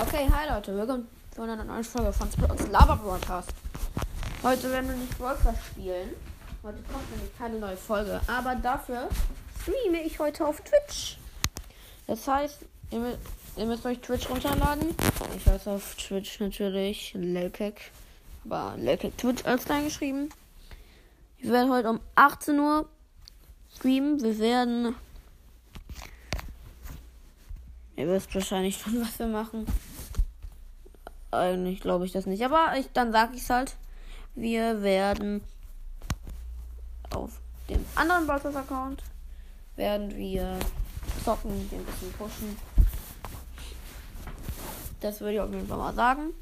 Okay, hi Leute, willkommen zu einer neuen Folge von Sprouts Lava Broadcast. Heute werden wir nicht Broadcast spielen. Heute kommt nämlich keine neue Folge, aber dafür streame ich heute auf Twitch. Das heißt, ihr, mü- ihr müsst euch Twitch runterladen. Ich heiße auf Twitch natürlich Lelkek, aber Lelkek Twitch als klein geschrieben. Wir werden heute um 18 Uhr streamen. Wir werden Ihr wisst wahrscheinlich schon, was wir machen. Eigentlich glaube ich das nicht. Aber ich, dann sage ich es halt. Wir werden auf dem anderen Ballers Account werden wir zocken, den ein bisschen pushen. Das würde ich auf jeden Fall mal sagen.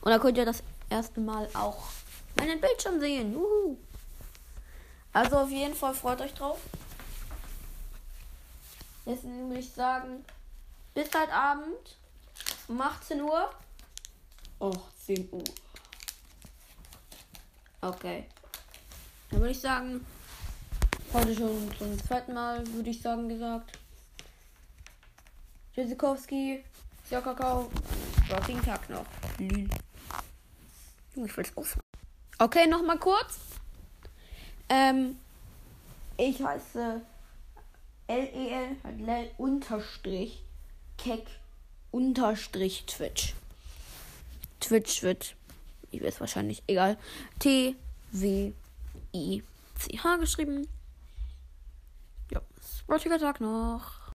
Und dann könnt ihr das erste Mal auch meinen Bildschirm sehen. Juhu. Also auf jeden Fall freut euch drauf. Deswegen würde ich sagen, bis heute Abend um 18 Uhr. Oh, 10 Uhr. Okay. Dann würde ich sagen, heute schon zum zweiten Mal, würde ich sagen, gesagt. Tschüssikowski, Kakao, Rocking Tag noch. Lül. Ich will es ausmachen. Okay, nochmal kurz. Ähm, ich heiße L-E-L, halt Lel unterstrich Keck unterstrich Twitch. Twitch wird, ich weiß wahrscheinlich, egal. T W I C H geschrieben. Ja, sportlicher Tag noch.